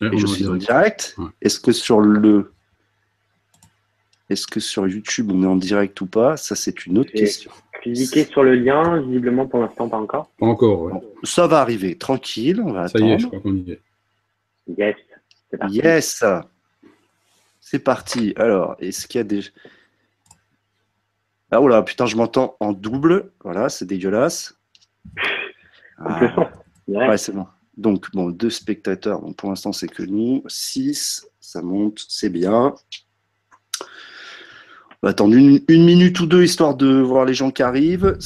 Et je suis en direct. Ouais. Est-ce que sur le. Est-ce que sur YouTube on est en direct ou pas? Ça, c'est une autre question. Cliquez sur le lien, visiblement pour l'instant pas encore. Pas encore, ouais. Bon, ça va arriver, tranquille, on va Ça y est, je attendre. crois qu'on y est. Yes, c'est parti. Yes C'est parti. Alors, est-ce qu'il y a des. Ah, oula, putain, je m'entends en double. Voilà, c'est dégueulasse. Ah, ouais, c'est bon. Donc, bon, deux spectateurs. Bon, pour l'instant, c'est que nous. Six, ça monte, c'est bien. On va attendre une, une minute ou deux histoire de voir les gens qui arrivent.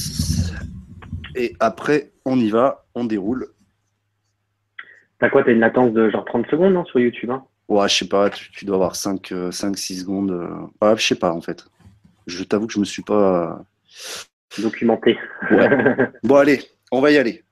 Et après, on y va, on déroule. T'as quoi T'as une latence de genre 30 secondes non, sur YouTube hein? Ouais, je sais pas, tu, tu dois avoir 5-6 secondes. euh. Ouais, je sais pas en fait. Je t'avoue que je me suis pas. Documenté. Ouais. Bon, allez, on va y aller.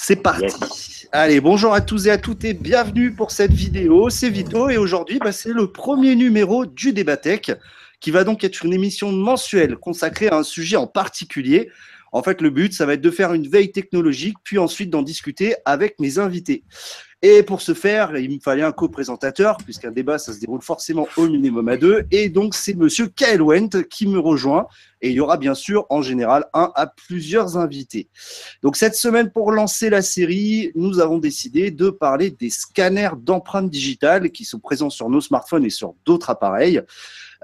C'est parti. Allez, bonjour à tous et à toutes et bienvenue pour cette vidéo. C'est Vito et aujourd'hui, bah, c'est le premier numéro du Débatech qui va donc être une émission mensuelle consacrée à un sujet en particulier. En fait, le but, ça va être de faire une veille technologique, puis ensuite d'en discuter avec mes invités. Et pour ce faire, il me fallait un co-présentateur, puisqu'un débat, ça se déroule forcément au minimum à deux. Et donc, c'est monsieur Kael Wendt qui me rejoint. Et il y aura bien sûr, en général, un à plusieurs invités. Donc, cette semaine, pour lancer la série, nous avons décidé de parler des scanners d'empreintes digitales qui sont présents sur nos smartphones et sur d'autres appareils.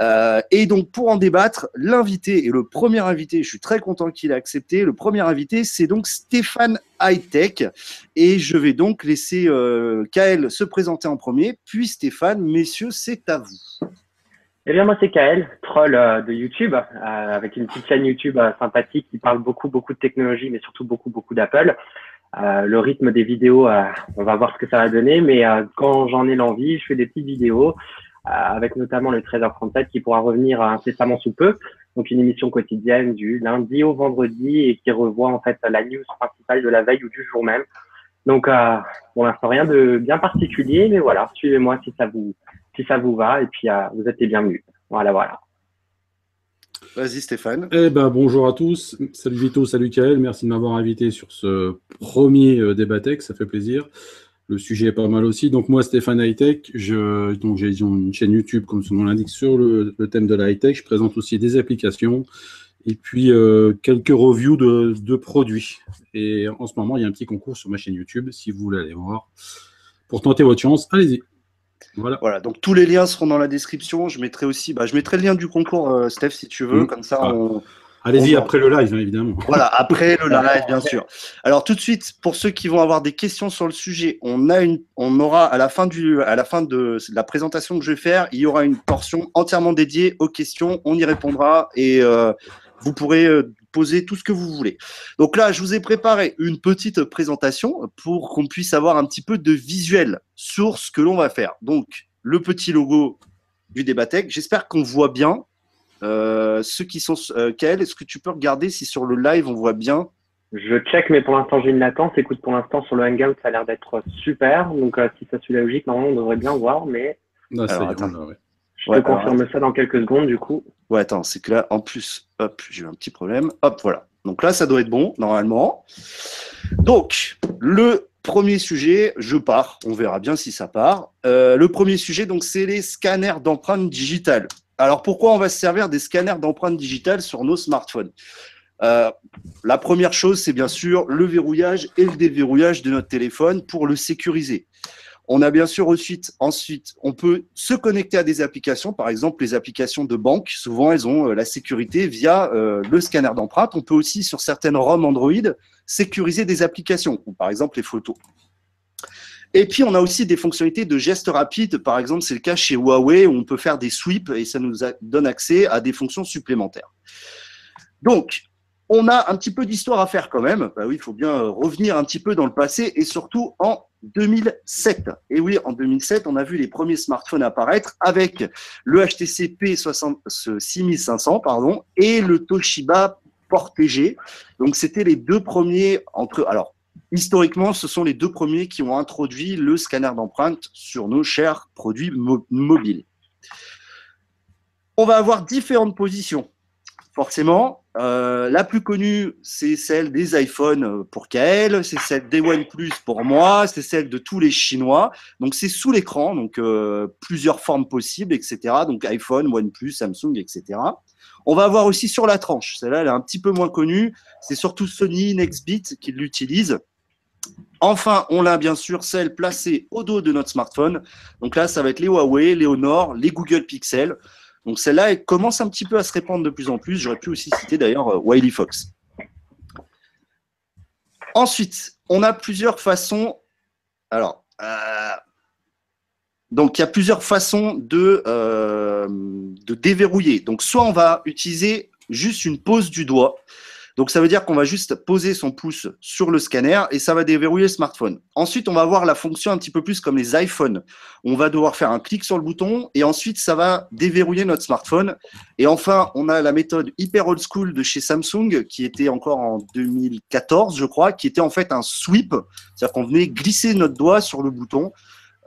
Euh, et donc, pour en débattre, l'invité et le premier invité, je suis très content qu'il ait accepté. Le premier invité, c'est donc Stéphane Hightech. Et je vais donc laisser euh, Kael se présenter en premier, puis Stéphane. Messieurs, c'est à vous. Eh bien, moi, c'est Kael, troll euh, de YouTube, euh, avec une petite chaîne YouTube sympathique qui parle beaucoup, beaucoup de technologie, mais surtout beaucoup, beaucoup d'Apple. Le rythme des vidéos, on va voir ce que ça va donner, mais quand j'en ai l'envie, je fais des petites vidéos, avec notamment le 13h37 qui pourra revenir incessamment sous peu. Donc, une émission quotidienne du lundi au vendredi et qui revoit en fait la news principale de la veille ou du jour même. Donc, euh, pour l'instant, rien de bien particulier, mais voilà, suivez-moi si ça vous si ça vous va, et puis euh, vous êtes les bienvenus. Voilà, voilà. Vas-y, Stéphane. Eh ben, bonjour à tous. Salut Vito, salut Kael. Merci de m'avoir invité sur ce premier euh, débat tech. Ça fait plaisir. Le sujet est pas mal aussi. Donc, moi, Stéphane Hightech, je, donc, j'ai une chaîne YouTube, comme son nom l'indique, sur le, le thème de la high-tech. Je présente aussi des applications et puis euh, quelques reviews de, de produits. Et en ce moment, il y a un petit concours sur ma chaîne YouTube. Si vous voulez aller voir, pour tenter votre chance, allez-y. Voilà. Voilà, donc tous les liens seront dans la description. Je mettrai aussi, bah, je mettrai le lien du concours, euh, Steph, si tu veux. Mm. Comme ça, Ah. on, Allez-y après le live, hein, évidemment. Voilà, après le live, bien sûr. Alors tout de suite, pour ceux qui vont avoir des questions sur le sujet, on a une, on aura à la fin du, à la fin de la présentation que je vais faire, il y aura une portion entièrement dédiée aux questions. On y répondra et euh, vous pourrez euh, poser tout ce que vous voulez. Donc là, je vous ai préparé une petite présentation pour qu'on puisse avoir un petit peu de visuel sur ce que l'on va faire. Donc le petit logo du Débatech. J'espère qu'on voit bien. Euh, ceux qui sont euh, Kael, est-ce que tu peux regarder si sur le live on voit bien? Je check, mais pour l'instant, j'ai une latence. Écoute, pour l'instant, sur le Hangout, ça a l'air d'être super. Donc, euh, si ça suit la logique, normalement, on devrait bien voir, mais ça Alors, y est, attends. on l'a, ouais. je Ouais, te confirme ça dans quelques secondes, du coup. Ouais, attends, c'est que là, en plus, hop, j'ai eu un petit problème. Hop, voilà. Donc là, ça doit être bon, normalement. Donc, le premier sujet, je pars. On verra bien si ça part. Euh, le premier sujet, donc, c'est les scanners d'empreintes digitales. Alors, pourquoi on va se servir des scanners d'empreintes digitales sur nos smartphones Euh, La première chose, c'est bien sûr le verrouillage et le déverrouillage de notre téléphone pour le sécuriser. On a bien sûr ensuite, ensuite, on peut se connecter à des applications, par exemple les applications de banque. Souvent, elles ont euh, la sécurité via euh, le scanner d'empreinte. On peut aussi, sur certaines ROM Android, sécuriser des applications, par exemple les photos. Et puis, on a aussi des fonctionnalités de gestes rapides. Par exemple, c'est le cas chez Huawei où on peut faire des sweeps et ça nous donne accès à des fonctions supplémentaires. Donc, on a un petit peu d'histoire à faire quand même. Bah oui, il faut bien euh, revenir un petit peu dans le passé et surtout en 2007. Et oui, en 2007, on a vu les premiers smartphones apparaître avec le HTC P60 ce 6500 pardon, et le Toshiba Portégé. Donc, c'était les deux premiers entre. Alors, historiquement, ce sont les deux premiers qui ont introduit le scanner d'empreinte sur nos chers produits mo- mobiles. On va avoir différentes positions. Forcément, euh, la plus connue, c'est celle des iPhones pour Kael, c'est celle des OnePlus pour moi, c'est celle de tous les Chinois. Donc c'est sous l'écran, donc euh, plusieurs formes possibles, etc. Donc iPhone, OnePlus, Samsung, etc. On va avoir aussi sur la tranche, celle-là elle est un petit peu moins connue, c'est surtout Sony, Nextbit qui l'utilise. Enfin, on a bien sûr celle placée au dos de notre smartphone. Donc là, ça va être les Huawei, les Honor, les Google Pixel. Donc celle-là, elle commence un petit peu à se répandre de plus en plus. J'aurais pu aussi citer d'ailleurs euh, Wiley Fox. Ensuite, on a plusieurs façons. Alors, euh, donc il y a plusieurs façons de, euh, de déverrouiller. Donc soit on va utiliser juste une pose du doigt. Donc ça veut dire qu'on va juste poser son pouce sur le scanner et ça va déverrouiller le smartphone. Ensuite, on va voir la fonction un petit peu plus comme les iPhones. On va devoir faire un clic sur le bouton et ensuite ça va déverrouiller notre smartphone. Et enfin, on a la méthode hyper old school de chez Samsung qui était encore en 2014, je crois, qui était en fait un sweep, c'est-à-dire qu'on venait glisser notre doigt sur le bouton.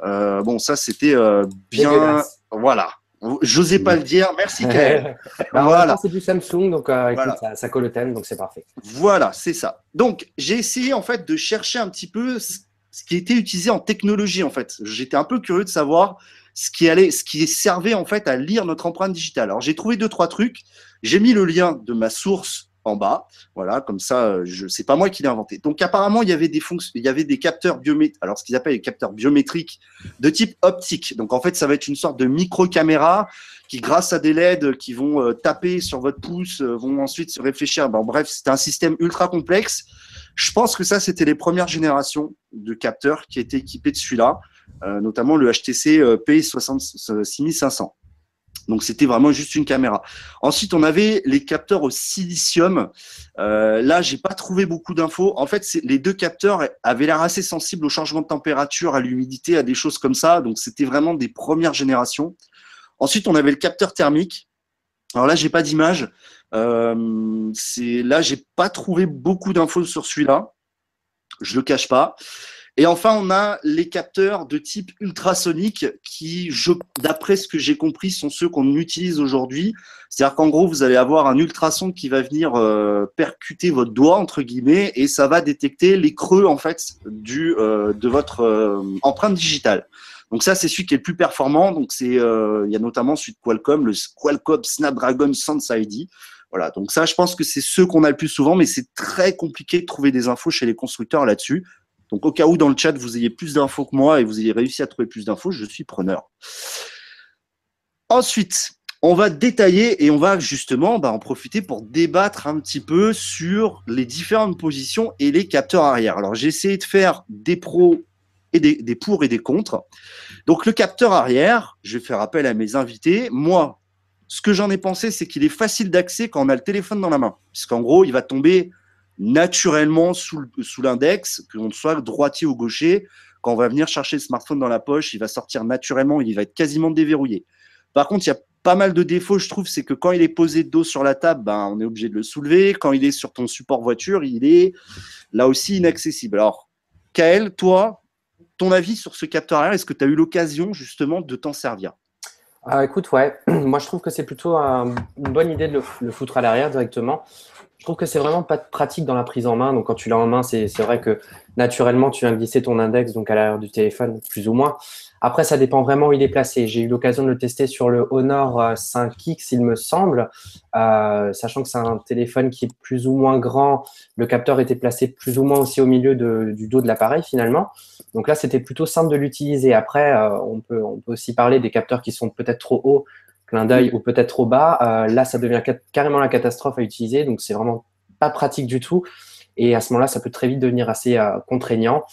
Euh, bon, ça c'était euh, bien, voilà. J'osais pas le dire. Merci, Kael. Bah, voilà. C'est du Samsung, donc euh, ça, colle au thème, donc c'est parfait. Voilà, c'est ça. Donc, j'ai essayé en fait de chercher un petit peu ce qui était utilisé en technologie en fait. J'étais un peu curieux de savoir ce qui allait, ce qui servait en fait à lire notre empreinte digitale. Alors, j'ai trouvé deux trois trucs. J'ai mis le lien de ma source en bas. Voilà, comme ça, euh, je c'est pas moi qui l'ai inventé. Donc apparemment, il y avait des fonctions, il y avait des capteurs biométriques, alors ce qu'ils appellent les capteurs biométriques de type optique. Donc en fait, ça va être une sorte de micro-caméra qui, grâce à des LED qui vont euh, taper sur votre pouce, euh, vont ensuite se réfléchir. Bon, bref, c'est un système ultra complexe. Je pense que ça, c'était les premières générations de capteurs qui étaient équipés de celui-là, notamment le HTC P6500. Donc c'était vraiment juste une caméra. Ensuite, on avait les capteurs au silicium. Euh, là, j'ai pas trouvé beaucoup d'infos. En fait, les deux capteurs avaient l'air assez sensibles au changement de température, à l'humidité, à des choses comme ça. Donc c'était vraiment des premières générations. Ensuite, on avait le capteur thermique. Alors là, j'ai pas d'image. Euh, là, j'ai pas trouvé beaucoup d'infos sur celui-là. Je le cache pas. Et enfin, on a les capteurs de type ultrasonique qui, d'après ce que j'ai compris, sont ceux qu'on utilise aujourd'hui. C'est-à-dire qu'en gros, vous allez avoir un ultrason qui va venir euh, percuter votre doigt entre guillemets et ça va détecter les creux en fait du euh, de votre euh, empreinte digitale. Donc ça, c'est celui qui est le plus performant. Donc c'est, il y a notamment celui de Qualcomm, le Qualcomm Snapdragon Sense ID. Voilà, donc ça, je pense que c'est ceux qu'on a le plus souvent, mais c'est très compliqué de trouver des infos chez les constructeurs là-dessus. Donc, au cas où dans le chat, vous ayez plus d'infos que moi et vous ayez réussi à trouver plus d'infos, je suis preneur. Ensuite, on va détailler et on va justement bah, en profiter pour débattre un petit peu sur les différentes positions et les capteurs arrière. Alors, j'ai essayé de faire des pros et des, des, pour et des contre. Donc, le capteur arrière, je vais faire appel à mes invités. Moi, ce que j'en ai pensé, c'est qu'il est facile d'accès quand on a le téléphone dans la main. Puisqu'en gros, il va tomber naturellement sous, sous l'index, qu'on soit droitier ou gaucher. Quand on va venir chercher le smartphone dans la poche, il va sortir naturellement, il va être quasiment déverrouillé. Par contre, il y a pas mal de défauts, je trouve, c'est que quand il est posé de dos sur la table, ben, on est obligé de le soulever. Quand il est sur ton support voiture, il est là aussi inaccessible. Alors, Kael, toi, ton avis sur ce capteur arrière, est-ce que tu as eu l'occasion justement de t'en servir? Ah, Écoute, ouais, moi je trouve que c'est plutôt une bonne idée de le foutre à l'arrière directement je trouve que c'est vraiment pas pratique dans la prise en main. Donc, quand tu l'as en main, c'est vrai que naturellement, tu viens glisser ton index donc à l'arrière du téléphone, plus ou moins. Après, ça dépend vraiment où il est placé. J'ai eu l'occasion de le tester sur le Honor 5X, il me semble, euh, sachant que c'est un téléphone qui est plus ou moins grand. Le capteur était placé plus ou moins aussi au milieu du dos de l'appareil finalement. Donc là, c'était plutôt simple de l'utiliser. Après, euh, on, peut, on peut aussi parler des capteurs qui sont peut-être trop hauts clin d'œil ou peut-être trop bas, euh, là, ça devient carrément la catastrophe à utiliser. Donc, c'est vraiment pas pratique du tout. Et à ce moment-là, ça peut très vite devenir assez euh, contraignant.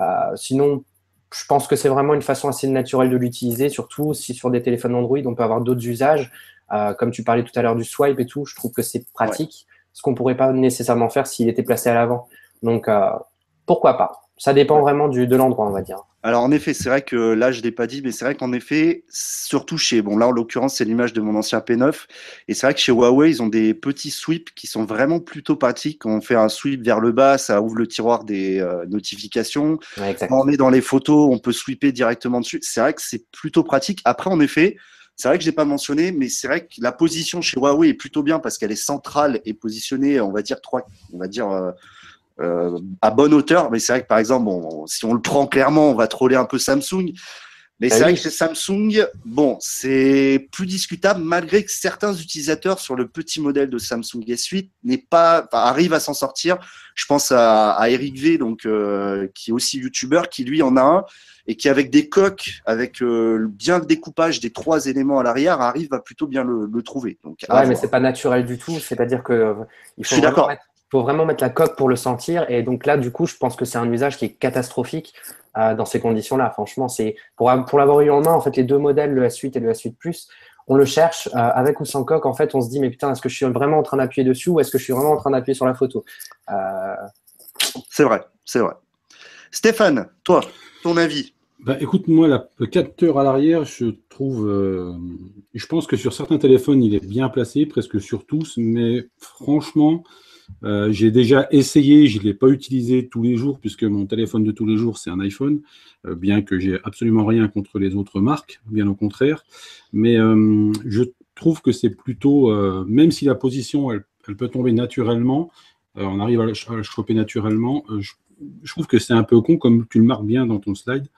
Euh, sinon, je pense que c'est vraiment une façon assez naturelle de l'utiliser, surtout si sur des téléphones Android, on peut avoir d'autres usages. comme tu parlais tout à l'heure du swipe et tout, je trouve que c'est pratique, ce qu'on pourrait pas nécessairement faire s'il était placé à l'avant. Donc, pourquoi pas? Ça dépend vraiment du, de l'endroit, on va dire. Alors en effet, c'est vrai que là je l'ai pas dit, mais c'est vrai qu'en effet, surtout chez, bon là en l'occurrence c'est l'image de mon ancien P9, et c'est vrai que chez Huawei ils ont des petits sweeps qui sont vraiment plutôt pratiques. Quand on fait un sweep vers le bas, ça ouvre le tiroir des euh, notifications. Quand on est dans les photos, on peut sweeper directement dessus. C'est vrai que c'est plutôt pratique. Après en effet, C'est vrai que je n'ai pas mentionné, mais c'est vrai que la position chez Huawei est plutôt bien parce qu'elle est centrale et positionnée, on va dire, trois, on va dire euh, euh, à bonne hauteur. Mais c'est vrai que par exemple, si on le prend clairement, on va troller un peu Samsung. Mais Ah c'est vrai que chez Samsung, bon, c'est plus discutable malgré que certains utilisateurs sur le petit modèle de Samsung S8 n'est pas, enfin, arrivent à s'en sortir. Je pense à, à Eric V, donc euh, qui est aussi youtubeur, qui lui en a un et qui avec des coques, avec euh, bien le découpage des trois éléments à l'arrière, arrive à plutôt bien le, le trouver. Donc, Ouais, mais c'est pas naturel du tout. C'est-à-dire que euh, il Je faut suis vraiment d'accord. mettre, faut vraiment mettre la coque pour le sentir. Et donc là, du coup, je pense que c'est un usage qui est catastrophique euh, dans ces conditions-là. Franchement, c'est pour, pour l'avoir eu en main, en fait, les deux modèles, le S8 et le S8 Plus, on le cherche euh, avec ou sans coque. En fait, on se dit, mais putain, est-ce que je suis vraiment en train d'appuyer dessus ou est-ce que je suis vraiment en train d'appuyer sur la photo? Euh, C'est vrai, c'est vrai. Stéphane, toi, ton avis? Bah, écoute, moi, la- le capteur à l'arrière, je trouve. euh, je pense que sur certains téléphones, il est bien placé, presque sur tous, mais franchement, euh, j'ai déjà essayé, je ne l'ai pas utilisé tous les jours, puisque mon téléphone de tous les jours, c'est un iPhone, euh, bien que j'ai absolument rien contre les autres marques, bien au contraire. Mais euh, je trouve que c'est plutôt, même si la position, elle, peut tomber naturellement, on arrive à la, choper naturellement, je trouve que c'est un peu con, comme tu le marques bien dans ton slide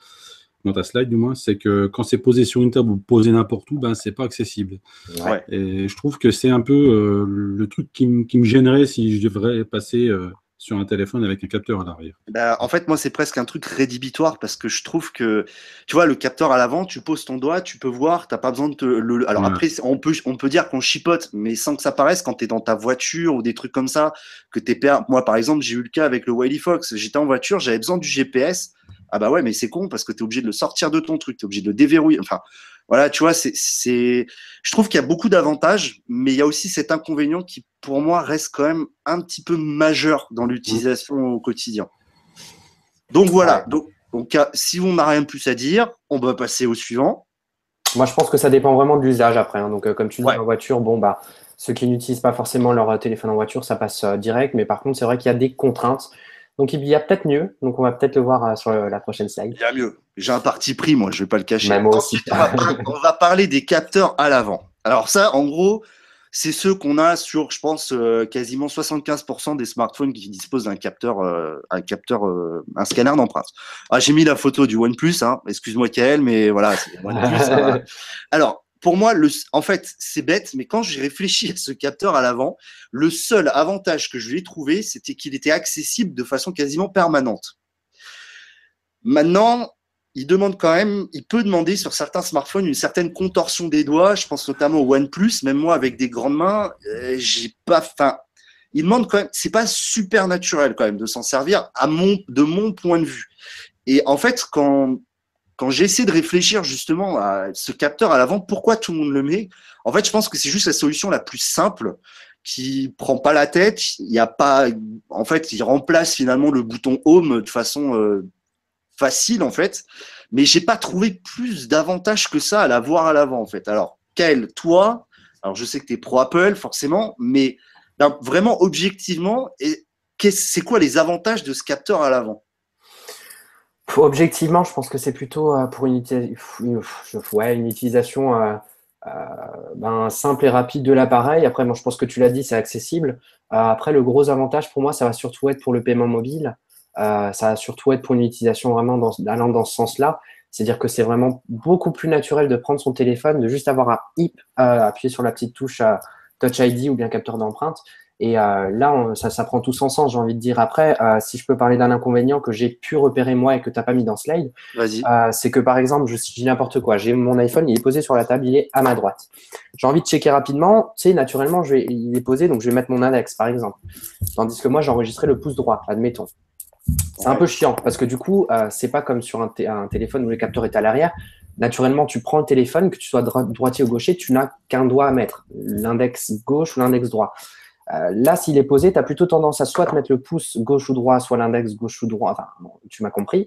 dans ta slide du moins, c'est que quand c'est posé sur une table ou posé n'importe où, ben c'est pas accessible. Ouais. Et je trouve que c'est un peu euh, le truc qui, me gênerait si je devrais passer euh, sur un téléphone avec un capteur à l'arrière. Bah, en fait, moi, c'est presque un truc rédhibitoire parce que je trouve que, tu vois, le capteur à l'avant, tu poses ton doigt, tu peux voir, t'as pas besoin de te le. Alors Ouais. après, on peut, on peut dire qu'on chipote, mais sans que ça paraisse quand tu es dans ta voiture ou des trucs comme ça, que t'es per... Moi, par exemple, j'ai eu le cas avec le Wiley Fox. J'étais en voiture, j'avais besoin du GPS. Ah bah ouais, mais c'est con parce que tu es obligé de le sortir de ton truc, tu es obligé de le déverrouiller. Enfin, voilà, tu vois, c'est, c'est, je trouve qu'il y a beaucoup d'avantages, mais il y a aussi cet inconvénient qui, pour moi, reste quand même un petit peu majeur dans l'utilisation au quotidien. Donc voilà. Donc, donc, euh, si on n'a rien de plus à dire, on va passer au suivant. Moi, je pense que ça dépend vraiment de l'usage après. hein. Donc, euh, comme tu dis, Ouais. en voiture, bon, bah, ceux qui n'utilisent pas forcément leur euh, téléphone en voiture, ça passe euh, direct. Mais par contre, c'est vrai qu'il y a des contraintes. Donc, il y a peut-être mieux. Donc, on va peut-être le voir euh, sur euh, la prochaine slide. Il y a mieux. J'ai un parti pris, moi, je vais pas le cacher. Mais moi aussi. On va, par- on va parler des capteurs à l'avant. Alors ça, en gros, c'est ceux qu'on a sur, je pense, euh, quasiment 75% des smartphones qui disposent d'un capteur, un capteur, un scanner d'empreinte. Ah, j'ai mis la photo du OnePlus, hein. excuse-moi Kael, mais voilà, c'est OnePlus. hein. Alors, pour moi, en fait, c'est bête, mais quand j'ai réfléchi à ce capteur à l'avant, le seul avantage que je lui ai trouvé, c'était qu'il était accessible de façon quasiment permanente. Maintenant, il demande quand même, il peut demander sur certains smartphones une certaine contorsion des doigts. Je pense notamment au OnePlus, même moi avec des grandes mains, euh, j'ai pas, enfin, il demande quand même, c'est pas super naturel quand même de s'en servir à mon, de mon point de vue. Et en fait, quand quand j'essaie de réfléchir justement à ce capteur à l'avant, pourquoi tout le monde le met? En fait, je pense que c'est juste la solution la plus simple qui prend pas la tête. Il y a pas, en fait, il remplace finalement le bouton Home de façon euh, facile en fait. Mais j'ai pas trouvé plus d'avantages que ça à l'avoir à l'avant en fait. Alors, Kael, toi, alors je sais que tu es pro Apple forcément, mais vraiment objectivement, c'est quoi les avantages de ce capteur à l'avant? Objectivement, je pense que c'est plutôt euh, pour une, utilisation simple et rapide de l'appareil. Après, moi, je pense que tu l'as dit, c'est accessible. Euh, après, le gros avantage pour moi, ça va surtout être pour le paiement mobile. Euh, ça va surtout être pour une utilisation vraiment allant dans ce sens-là. C'est-à-dire que c'est vraiment beaucoup plus naturel de prendre son téléphone, de juste avoir un hip, appuyer sur la petite touche Touch ID ou bien capteur d'empreinte. Et euh, là, on- ça, ça prend tout son sens, j'ai envie de dire. Après, euh, si je peux parler d'un inconvénient que j'ai pu repérer moi et que tu n'as pas mis dans slide, euh, c'est que par exemple, je dis n'importe quoi, j'ai mon iPhone, il est posé sur la table, il est à ma droite. J'ai envie de checker rapidement, tu sais, naturellement, je vais, il est posé, donc je vais mettre mon index, par exemple. Tandis que moi, j'ai enregistré le pouce droit, admettons. C'est un peu chiant parce que du coup, c'est pas comme sur un, un téléphone où le capteur est à l'arrière. Naturellement, tu prends le téléphone, que tu sois dro- droitier ou gaucher, tu n'as qu'un doigt à mettre, l'index gauche ou l'index droit. Euh, là, s'il est posé, tu as plutôt tendance à soit te mettre le pouce gauche ou droit, soit l'index gauche ou droit. Enfin, bon, tu m'as compris.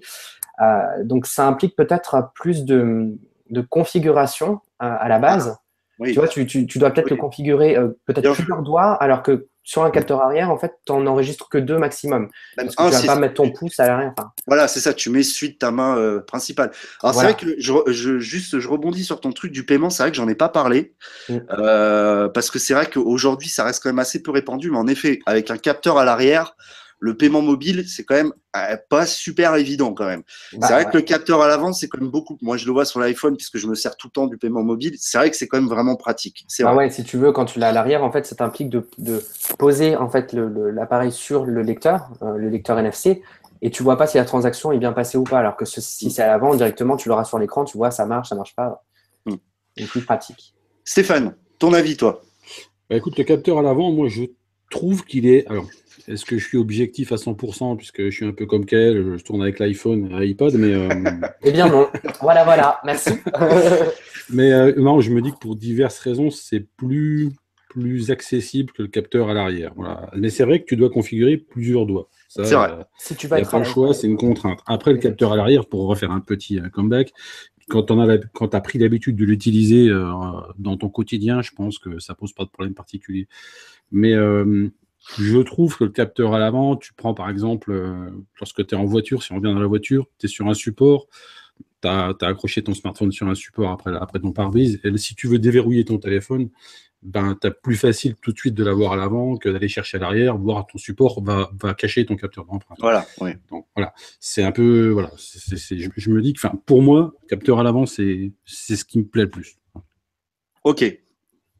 Euh, donc, ça implique peut-être plus de, de configuration euh, à la base. Oui. Tu vois, tu, tu- tu dois peut-être Oui. le configurer peut-être plusieurs doigts, alors que sur un capteur arrière, en fait, tu n'en enregistres que deux maximum. Parce que un, tu vas pas mettre ton pouce à l'arrière. Enfin, Voilà, c'est ça, tu mets de ta main euh, principale. Alors Voilà. c'est vrai que je, je- juste, je rebondis sur ton truc du paiement, c'est vrai que j'en ai pas parlé, Mm. Euh, parce que c'est vrai qu'aujourd'hui, ça reste quand même assez peu répandu, mais en effet, avec un capteur à l'arrière, le paiement mobile, c'est quand même euh, pas super évident quand même. bah, c'est vrai ouais. que le capteur à l'avant, c'est quand même beaucoup. Moi, je le vois sur l'iPhone, puisque je me sers tout le temps du paiement mobile. C'est vrai que c'est quand même vraiment pratique. C'est Ah vrai. ouais, si tu veux, quand tu l'as à l'arrière, en fait, ça t'implique de, de poser en fait le- le- l'appareil sur le lecteur, euh, le lecteur NFC, et tu vois pas si la transaction est bien passée ou pas. Alors que ce- si c'est à l'avant, directement, tu l'auras sur l'écran, tu vois, ça marche, ça marche pas. Mm. C'est plus pratique. Stéphane, ton avis, toi? Bah, écoute, le capteur à l'avant, moi, je trouve qu'il est. Alors, est-ce que je suis objectif à 100% puisque je suis un peu comme Kael, je tourne avec l'iPhone et l'iPad, mais, euh, Eh bien non. voilà, voilà. Merci. mais euh, non, je me dis que pour diverses raisons, c'est plus, plus accessible que le capteur à l'arrière. Voilà. Mais c'est vrai que tu dois configurer plusieurs doigts. Ça, C'est vrai. euh, si tu Il vas n'y a être pas à le l'aise. choix, c'est une contrainte. Après, le capteur à l'arrière, pour refaire un petit euh, comeback, quand tu as pris l'habitude de l'utiliser euh, dans ton quotidien, je pense que ça pose pas de problème particulier. Mais euh, je trouve que le capteur à l'avant, tu prends par exemple, euh, lorsque tu es en voiture, si on revient dans la voiture, tu es sur un support, tu as, accroché ton smartphone sur un support après, après ton pare-brise, et si tu veux déverrouiller ton téléphone, ben, tu as plus facile tout de suite de l'avoir à l'avant que d'aller chercher à l'arrière, voire ton support va, va cacher ton capteur d'empreinte. Voilà, oui. Donc voilà, c'est un peu voilà, je, je me dis que, enfin, pour moi, capteur à l'avant, c'est c'est ce qui me plaît le plus. Ok.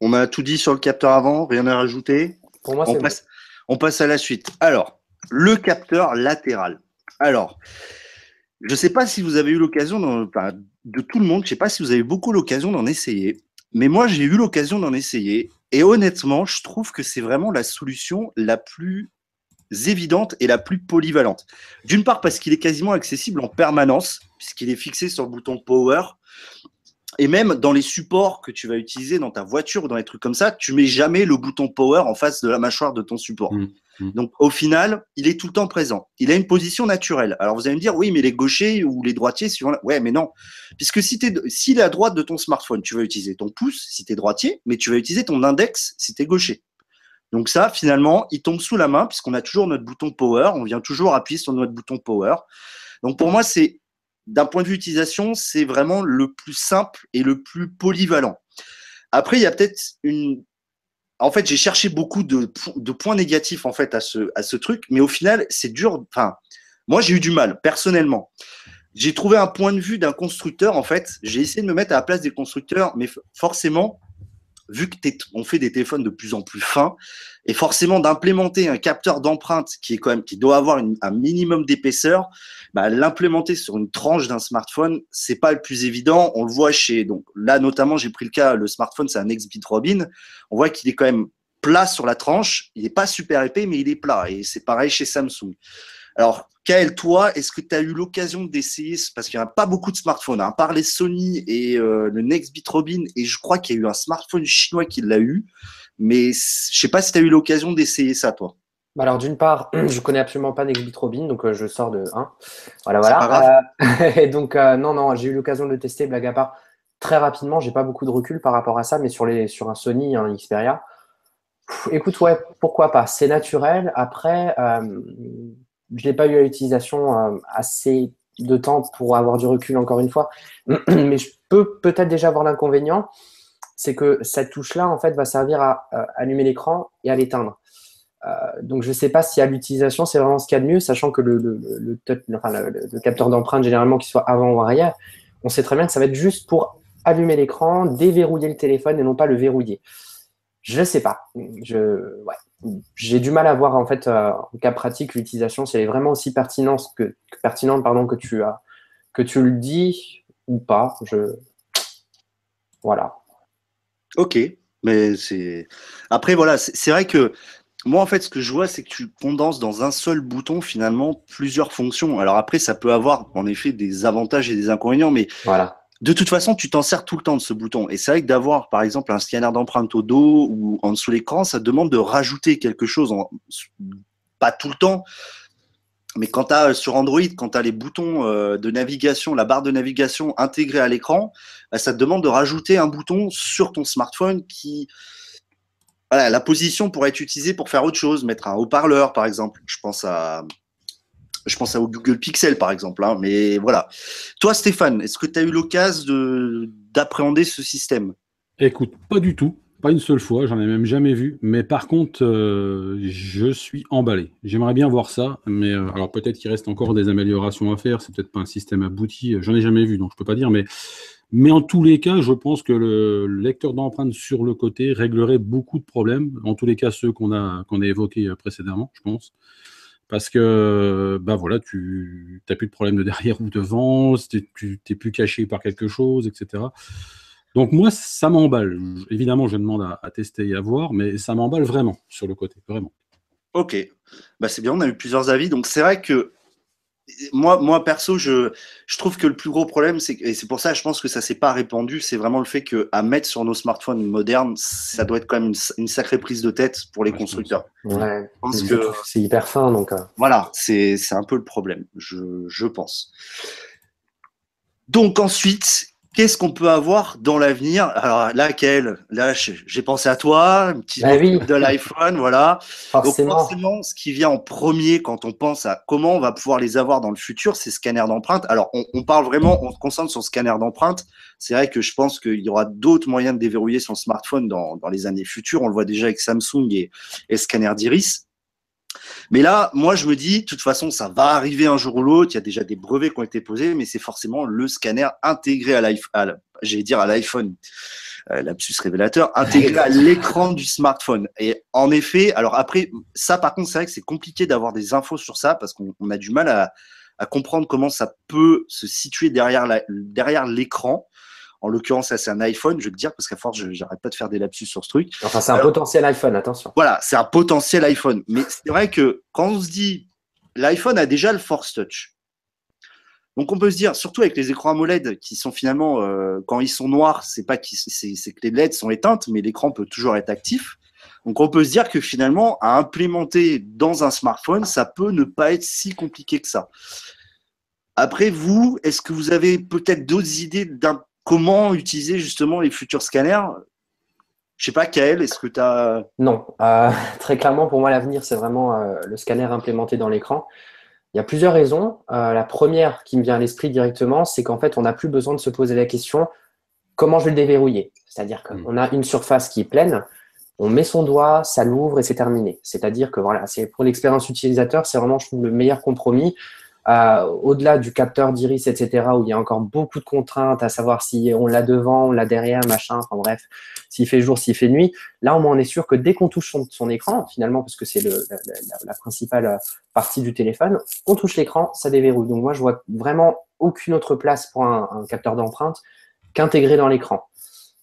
On a tout dit sur le capteur avant, rien à rajouter? Pour moi, on c'est passe, on passe à la suite. Alors, le capteur latéral. Alors, je ne sais pas si vous avez eu l'occasion, de tout le monde, je ne sais pas si vous avez beaucoup l'occasion d'en essayer, mais moi, j'ai eu l'occasion d'en essayer. Et honnêtement, je trouve que c'est vraiment la solution la plus évidente et la plus polyvalente. D'une part, parce qu'il est quasiment accessible en permanence, puisqu'il est fixé sur le bouton Power. Et même dans les supports que tu vas utiliser dans ta voiture ou dans les trucs comme ça, tu mets jamais le bouton power en face de la mâchoire de ton support. Mm, mm. Donc au final, il est tout le temps présent. Il a une position naturelle. Alors vous allez me dire, oui, mais les gauchers ou les droitiers, suivant la... ouais, mais non, puisque si t'es, est à droite de ton smartphone, tu vas utiliser ton pouce si tu es droitier, mais tu vas utiliser ton index si tu es gaucher. Donc ça, finalement, il tombe sous la main puisqu'on a toujours notre bouton power. On vient toujours appuyer sur notre bouton power. Donc pour moi, c'est d'un point de vue utilisation, c'est vraiment le plus simple et le plus polyvalent. Après, il y a peut-être une. En fait, j'ai cherché beaucoup de, po- de points négatifs en fait à ce, à ce truc, mais au final, c'est dur. Enfin, moi, j'ai eu du mal personnellement. J'ai trouvé un point de vue d'un constructeur. En fait, j'ai essayé de me mettre à la place des constructeurs, mais forcément, vu que on fait des téléphones de plus en plus fins, et forcément d'implémenter un capteur d'empreinte qui doit avoir un minimum d'épaisseur, bah, l'implémenter sur une tranche d'un smartphone, c'est pas le plus évident. On le voit chez donc là notamment, j'ai pris le cas, le smartphone c'est un Xbit Robin. On voit qu'il est quand même plat sur la tranche. Il n'est pas super épais, mais il est plat. Et c'est pareil chez Samsung. Alors, Kael, toi, est-ce que tu as eu l'occasion d'essayer, parce qu'il n'y a pas beaucoup de smartphones, hein, à part les Sony et euh, le Nextbit Robin, et je crois qu'il y a eu un smartphone chinois qui l'a eu, mais je sais pas si tu as eu l'occasion d'essayer ça, toi. Bah Alors, d'une part, je connais absolument pas Nextbit Robin, donc euh, je sors de 1. Voilà, voilà. Euh, et donc, euh, non, non, j'ai eu l'occasion de le tester, blague à part, très rapidement. J'ai pas beaucoup de recul par rapport à ça, mais sur, les, sur un Sony, un Xperia, pff, écoute, ouais, pourquoi pas. C'est naturel. Après, je n'ai pas eu à l'utilisation euh, assez de temps pour avoir du recul, encore une fois. Mais je peux peut-être déjà avoir l'inconvénient, c'est que cette touche-là, en fait, va servir à allumer l'écran et à l'éteindre. Euh, donc je ne sais pas si à l'utilisation c'est vraiment ce qu'il y a de mieux, sachant que le capteur d'empreinte généralement qu'il soit avant ou arrière, on sait très bien que ça va être juste pour allumer l'écran, déverrouiller le téléphone et non pas le verrouiller. Je ne sais pas. Je, ouais. J'ai du mal à voir en fait euh, en cas pratique l'utilisation si elle est vraiment aussi pertinente que, que- pertinente pardon que tu as que tu le dis ou pas. Je voilà. Ok, mais c'est. Après, voilà, c'est c'est vrai que moi, en fait, ce que je vois, c'est que tu condenses dans un seul bouton, finalement, plusieurs fonctions. Alors après, ça peut avoir, en effet, des avantages et des inconvénients, mais Voilà. De toute façon, tu t'en sers tout le temps de ce bouton. Et c'est vrai que d'avoir, par exemple, un scanner d'empreinte au dos ou en dessous de l'écran, ça demande de rajouter quelque chose, pas tout le temps, mais quand tu as sur Android, quand tu as les boutons euh, de navigation, la barre de navigation intégrée à l'écran, bah, ça te demande de rajouter un bouton sur ton smartphone qui, la position pourrait être utilisée pour faire autre chose, mettre un haut-parleur par exemple. Je pense à, je pense à au Google Pixel par exemple. Hein, mais voilà. Toi, Stéphane, est-ce que tu as eu l'occasion d'appréhender ce système? Écoute, pas du tout. Pas une seule fois, j'en ai même jamais vu. Mais par contre, euh, je suis emballé. J'aimerais bien voir ça. Mais euh, alors peut-être qu'il reste encore des améliorations à faire. C'est peut-être pas un système abouti. J'en ai jamais vu, donc je peux pas dire. Mais, mais en tous les cas, je pense que le lecteur d'empreintes sur le côté réglerait beaucoup de problèmes. En tous les cas, ceux qu'on a, qu'on a évoqués euh, précédemment, je pense. Parce que bah voilà, tu n'as plus de problème de derrière ou devant, tu n'es plus caché par quelque chose, etc. Donc moi, ça m'emballe. Évidemment, je demande à, tester et à voir, mais ça m'emballe vraiment sur le côté, vraiment. Ok, bah, c'est bien, on a eu plusieurs avis. Donc c'est vrai que moi, moi perso, je, je trouve que le plus gros problème, c'est et c'est pour ça, je pense que ça s'est pas répandu, c'est vraiment le fait que à mettre sur nos smartphones modernes, ça doit être quand même une, sacrée prise de tête pour les constructeurs. Ouais, que c'est hyper fin, donc. Euh. Voilà, c'est un peu le problème, je, je pense. Donc ensuite, Qu'est-ce qu'on peut avoir dans l'avenir? Alors là, Kael, là, j'ai pensé à toi, un petit bah de l'iPhone, voilà. Forcément. Donc forcément, ce qui vient en premier quand on pense à comment on va pouvoir les avoir dans le futur, c'est scanner d'empreinte. Alors, on, parle vraiment, on se concentre sur scanner d'empreinte. C'est vrai que je pense qu'il y aura d'autres moyens de déverrouiller son smartphone dans, dans, les années futures. On le voit déjà avec Samsung et, et scanner d'iris. Mais là, moi, je me dis, de toute façon, ça va arriver un jour ou l'autre. Il y a déjà des brevets qui ont été posés, mais c'est forcément le scanner intégré à l'iPhone, j'allais dire à l'iPhone, euh, lapsus révélateur, intégré à l'écran du smartphone. Et en effet, alors après, ça, par contre, c'est vrai que c'est compliqué d'avoir des infos sur ça parce qu'on a du mal à, comprendre comment ça peut se situer derrière l'écran. En l'occurrence, ça c'est un iPhone, je vais te dire, parce qu'à force, je n'arrête pas de faire des lapsus sur ce truc. Enfin, c'est un potentiel iPhone, attention. Voilà, c'est un potentiel iPhone. Mais c'est vrai que quand on se dit, l'iPhone a déjà le Force Touch. Donc on peut se dire, surtout avec les écrans AMOLED qui sont finalement, euh, quand ils sont noirs, c'est pas que les LED sont éteintes, mais l'écran peut toujours être actif. Donc on peut se dire que finalement, à implémenter dans un smartphone, ça peut ne pas être si compliqué que ça. Après, vous, est-ce que vous avez peut-être d'autres idées d'un comment utiliser justement les futurs scanners? Je sais pas, Kael, est-ce que tu as. Non, euh, très clairement, pour moi, l'avenir, c'est vraiment euh, le scanner implémenté dans l'écran. Il y a plusieurs raisons. Euh, la première qui me vient à l'esprit directement, c'est qu'en fait, on n'a plus besoin de se poser la question comment je vais le déverrouiller? C'est-à-dire qu'on hmm. a une surface qui est pleine, on met son doigt, ça l'ouvre et c'est terminé. C'est-à-dire que voilà, c'est pour l'expérience utilisateur, c'est vraiment, je trouve, le meilleur compromis au-delà du capteur d'iris, etc., où il y a encore beaucoup de contraintes, à savoir si on l'a devant, on l'a derrière, machin, enfin bref, s'il fait jour, s'il fait nuit, là, au moins, on est sûr que dès qu'on touche son, écran, finalement, parce que c'est la, principale partie du téléphone, on touche l'écran, ça déverrouille. Donc moi, je vois vraiment aucune autre place pour un, capteur d'empreinte qu'intégrer dans l'écran.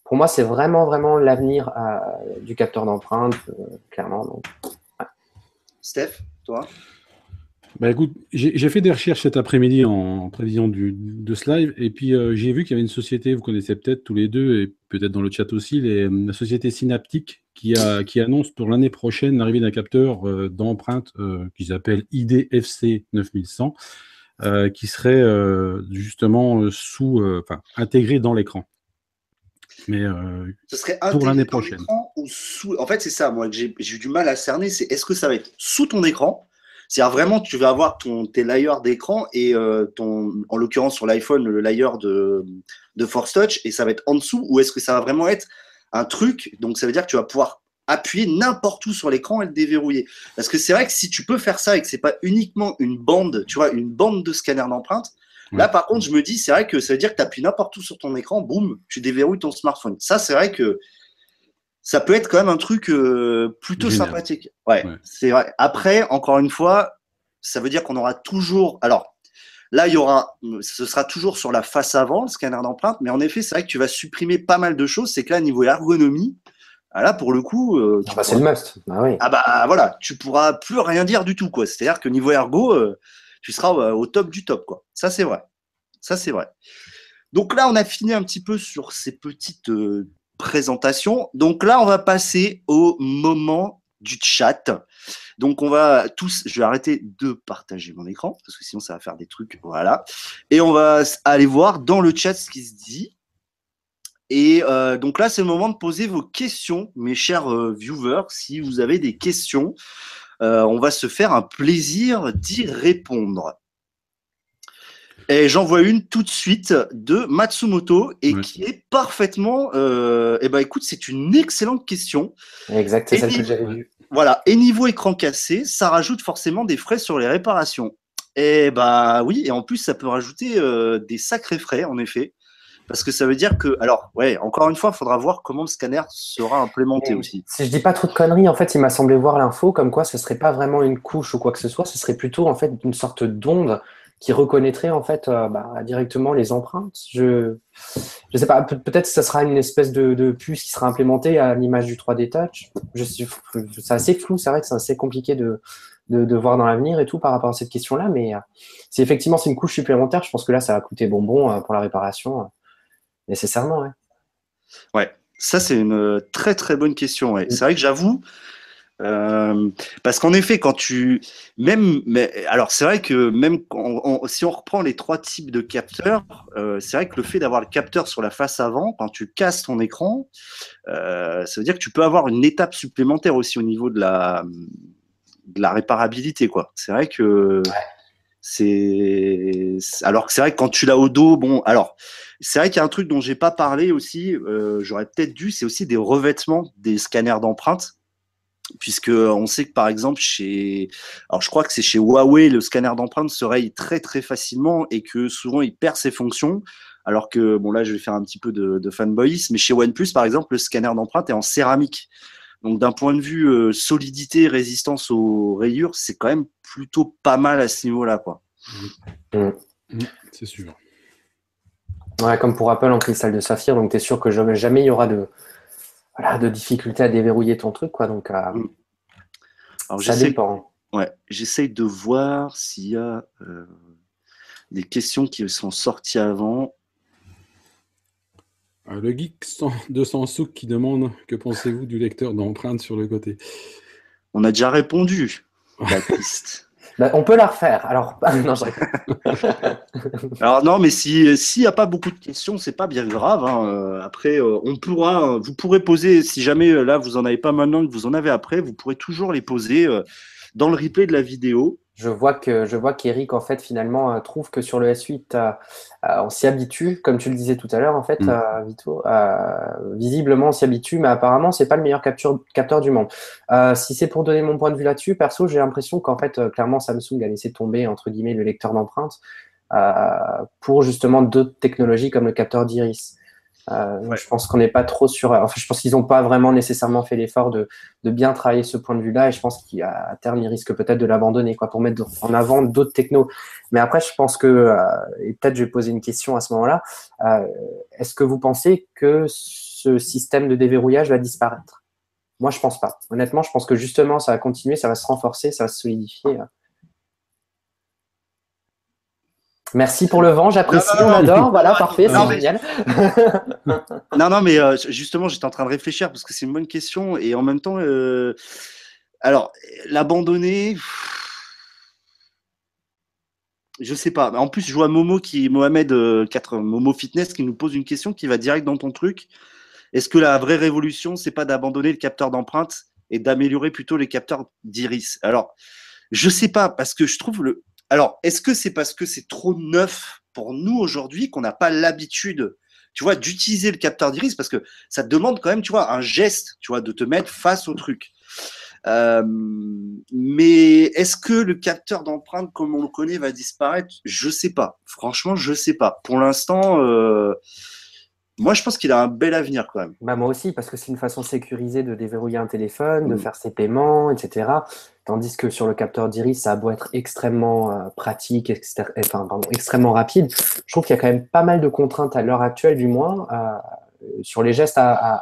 Pour moi, c'est vraiment, vraiment l'avenir euh, du capteur d'empreinte, euh, clairement. Steph, toi? Bah écoute, j'ai fait des recherches cet après-midi en, prévision de ce live, et puis euh, j'ai vu qu'il y avait une société, vous connaissez peut-être tous les deux, et peut-être dans le chat aussi, les, la société Synaptic, qui, a, qui annonce pour l'année prochaine l'arrivée d'un capteur euh, d'empreinte euh, qu'ils appellent IDFC 9100, qui serait justement sous, enfin, intégré dans l'écran. Mais Ce serait pour l'année prochaine. Ou sous... En fait, c'est ça, moi, j'ai eu du mal à cerner, c'est est-ce que ça va être sous ton écran c'est-à-dire vraiment, tu vas avoir ton, tes layers d'écran et euh, ton, en l'occurrence sur l'iPhone, le layer de, de Force Touch, et ça va être en dessous, ou est-ce que ça va vraiment être un truc? Donc ça veut dire que tu vas pouvoir appuyer n'importe où sur l'écran et le déverrouiller. Parce que c'est vrai que si tu peux faire ça et que c'est pas uniquement une bande, tu vois, une bande de scanner d'empreinte, là par contre, je me dis, c'est vrai que ça veut dire que tu appuies n'importe où sur ton écran, boum, tu déverrouilles ton smartphone. Ça, c'est vrai que ça peut être quand même un truc euh, plutôt sympathique. Ouais, c'est vrai. Après, encore une fois, ça veut dire qu'on aura toujours. Alors, là, il y aura, ce sera toujours sur la face avant, le scanner d'empreinte, mais en effet, c'est vrai que tu vas supprimer pas mal de choses. C'est que là, niveau ergonomie, ah, là, pour le coup. Euh, ah bah, c'est le must. Ah, oui. ah bah voilà, tu pourras plus rien dire du tout, quoi. C'est-à-dire que niveau ergo, euh, tu seras au top du top, quoi. Ça, c'est vrai. Ça, c'est vrai. Donc là, on a fini un petit peu sur ces petites présentation. Donc là, on va passer au moment du chat. Donc on va tous, je vais arrêter de partager mon écran parce que sinon ça va faire des trucs, voilà. Et on va aller voir dans le chat ce qui se dit. Et euh, donc là, c'est le moment de poser vos questions, mes chers euh, viewers. Si vous avez des questions, euh, on va se faire un plaisir d'y répondre. Et j'en vois une tout de suite de Matsumoto et Ouais. qui est parfaitement. Euh, eh ben, écoute, c'est une excellente question. Exact, c'est celle que j'avais vue. Voilà. Et niveau écran cassé, ça rajoute forcément des frais sur les réparations. Et bah oui, et en plus, ça peut rajouter euh, des sacrés frais, en effet. Parce que ça veut dire que, alors, ouais, encore une fois, il faudra voir comment le scanner sera implémenté aussi. Si je dis pas trop de conneries, en fait, il m'a semblé voir l'info comme quoi ce serait pas vraiment une couche ou quoi que ce soit, ce serait plutôt en fait une sorte d'onde qui reconnaîtrait en fait euh, bah, directement les empreintes. Je je sais pas, peut- peut-être que ça sera une espèce de, de puce qui sera implémentée à l'image du 3D Touch. C'est assez flou, c'est vrai que c'est assez compliqué de, de, voir dans l'avenir et tout par rapport à cette question-là, mais euh, si effectivement c'est une couche supplémentaire, je pense que là ça va coûter bonbon euh, pour la réparation, euh, nécessairement. Ouais. Ça, c'est une très très bonne question. C'est vrai que j'avoue, euh, parce qu'en effet, quand tu. Même. Mais, alors, c'est vrai que même si on reprend les trois types de capteurs, euh, c'est vrai que le fait d'avoir le capteur sur la face avant, quand tu casses ton écran, euh, ça veut dire que tu peux avoir une étape supplémentaire aussi au niveau de la, réparabilité. C'est vrai que. C'est alors c'est vrai que quand tu l'as au dos, bon, alors c'est vrai qu'il y a un truc dont j'ai pas parlé aussi, j'aurais peut-être dû, c'est aussi des revêtements des scanners d'empreintes, puisque on sait que par exemple chez, alors je crois que c'est chez Huawei, le scanner d'empreintes se raye très très facilement et que souvent il perd ses fonctions. Alors que bon là je vais faire un petit peu de, de fanboyisme, mais chez OnePlus par exemple le scanner d'empreintes est en céramique. Donc d'un point de vue euh, solidité, résistance aux rayures, c'est quand même plutôt pas mal à ce niveau-là quoi. Mm, C'est sûr. Ouais, comme pour Apple en cristal de saphir, donc tu es sûr que jamais, jamais il y aura de, voilà, de difficulté à déverrouiller ton truc, quoi. Donc, euh, Mm. Alors ça j'essaie dépend. Ouais, j'essaye de voir s'il y a euh, des questions qui sont sorties avant. Ah, le geek 100 200 souk qui demande que pensez-vous du lecteur d'empreintes sur le côté? On a déjà répondu, Baptiste. Bah, on peut la refaire. Alors, non, je rigole. Alors non, mais si s'il n'y a pas beaucoup de questions, c'est pas bien grave. hein. Euh, Après, euh, on pourra, vous pourrez poser, si jamais euh, là vous en avez pas maintenant, que vous en avez après, vous pourrez toujours les poser euh, dans le replay de la vidéo. Je vois que je vois qu'Eric en fait finalement euh, trouve que sur le S8 euh, euh, on s'y habitue, comme tu le disais tout à l'heure en fait, Mm. euh, Vito. Visiblement on s'y habitue, mais apparemment c'est pas le meilleur capture, capteur du monde. Si c'est pour donner mon point de vue là-dessus, perso j'ai l'impression qu'en fait clairement Samsung a laissé tomber entre guillemets le lecteur d'empreintes pour justement d'autres technologies comme le capteur d'iris. Euh, Ouais. Je pense qu'on n'est pas trop sur. Enfin, je pense qu'ils n'ont pas vraiment nécessairement fait l'effort de, de bien travailler ce point de vue-là, et je pense qu'à terme, ils risquent peut-être de l'abandonner, quoi, pour mettre en avant d'autres technos. Mais après, je pense que, euh, et peut-être je vais poser une question à ce moment-là, euh, est-ce que vous pensez que ce système de déverrouillage va disparaître? Moi, je pense pas. Honnêtement, je pense que justement, ça va continuer, ça va se renforcer, ça va se solidifier. Merci pour le vent, j'apprécie, on adore, voilà, parfait, c'est génial. Non, non, mais euh, justement, j'étais en train de réfléchir parce que c'est une bonne question et en même temps, euh, alors l'abandonner, je sais pas. En plus, je vois Momo qui, Mohamed euh, 4, Momo Fitness qui nous pose une question qui va direct dans ton truc. Est-ce que la vraie révolution, c'est pas d'abandonner le capteur d'empreinte et d'améliorer plutôt les capteurs d'iris? Alors, je sais pas parce que je trouve le. Alors, est-ce que c'est parce que c'est trop neuf pour nous aujourd'hui qu'on n'a pas l'habitude tu vois, d'utiliser le capteur d'iris? Parce que ça te demande quand même, tu vois, un geste, tu vois, de te mettre face au truc. Euh, mais est-ce que le capteur d'empreinte comme on le connaît va disparaître? Je sais pas. Franchement, je sais pas. Pour l'instant, euh, moi, je pense qu'il a un bel avenir quand même. Bah moi aussi, parce que c'est une façon sécurisée de déverrouiller un téléphone, de Mm. faire ses paiements, etc. Tandis que sur le capteur d'iris, ça a beau être extrêmement euh, pratique, extrêmement rapide, je trouve qu'il y a quand même pas mal de contraintes à l'heure actuelle, du moins, euh, sur les gestes à,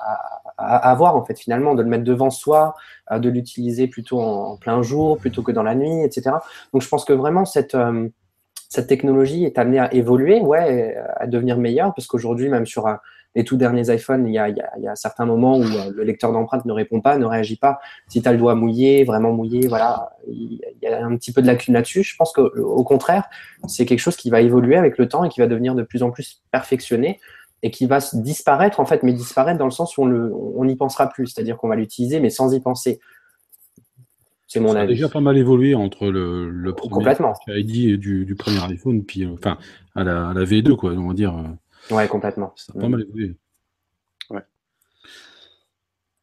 avoir, en fait, finalement, de le mettre devant soi, euh, de l'utiliser plutôt en, plein jour, plutôt que dans la nuit, etc. Donc je pense que vraiment, cette... cette technologie est amenée à évoluer, ouais, à devenir meilleure, parce qu'aujourd'hui, même sur un, les tout derniers iPhones, il y a, il y a, il y a certains moments où euh, le lecteur d'empreinte ne répond pas, ne réagit pas. Si tu as le doigt mouillé, vraiment mouillé, voilà, il y a un petit peu de lacune là-dessus. Je pense qu'au contraire, c'est quelque chose qui va évoluer avec le temps et qui va devenir de plus en plus perfectionné. et qui va disparaître en fait, mais disparaître dans le sens où on n'y pensera plus, c'est-à-dire qu'on va l'utiliser mais sans y penser. C'est mon avis. a déjà pas mal évolué entre le, le premier complètement. ID du, du premier iPhone, puis euh, enfin à la, à la V2 quoi, on va dire. Euh, Ouais, complètement. Ça a pas mal évolué.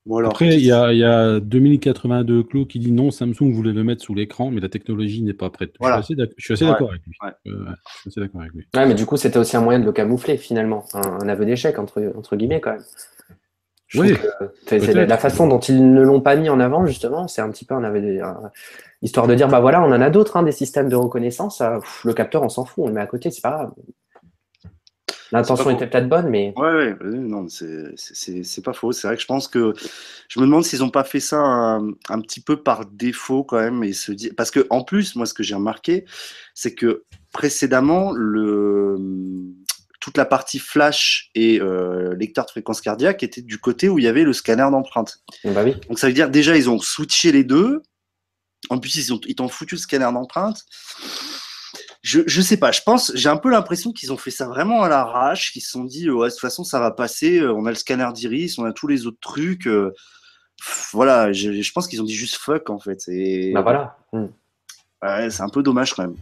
Bon, alors, Après, il y a, il y a 2082 Clos qui dit non, Samsung voulait le mettre sous l'écran, mais la technologie n'est pas prête. Voilà. Je suis assez Ouais. d'accord avec lui. Ouais. Euh, ouais, je suis assez d'accord avec lui. Ouais, mais du coup, c'était aussi un moyen de le camoufler finalement, un, un aveu d'échec entre, entre guillemets quand même. Je Oui, que la, façon dont ils ne l'ont pas mis en avant justement, c'est un petit peu un aveu d'é- un- histoire de dire bah voilà, on en a d'autres, hein, des systèmes de reconnaissance. pff, le capteur, on s'en fout, on le met à côté, c'est pas grave. L'intention était peut-être bonne, mais Ouais, ouais, ouais, non, c'est- pas faux. C'est vrai que je pense que je me demande s'ils n'ont pas fait ça un, un petit peu par défaut quand même et se dire parce que en plus, moi, ce que j'ai remarqué, c'est que précédemment, le toute la partie flash et euh, lecteur de fréquence cardiaque était du côté où il y avait le scanner d'empreinte. bah oui. Donc ça veut dire déjà ils ont switché les deux. En plus ils ont ils t'ont foutu le scanner d'empreinte. Je, je sais pas, je pense, j'ai un peu l'impression qu'ils ont fait ça vraiment à l'arrache, qu'ils se sont dit ouais, de toute façon ça va passer, euh, on a le scanner d'iris, on a tous les autres trucs. euh, voilà, je, je pense qu'ils ont dit juste fuck en fait. Et Bah voilà. Hmm. ouais, c'est un peu dommage quand même.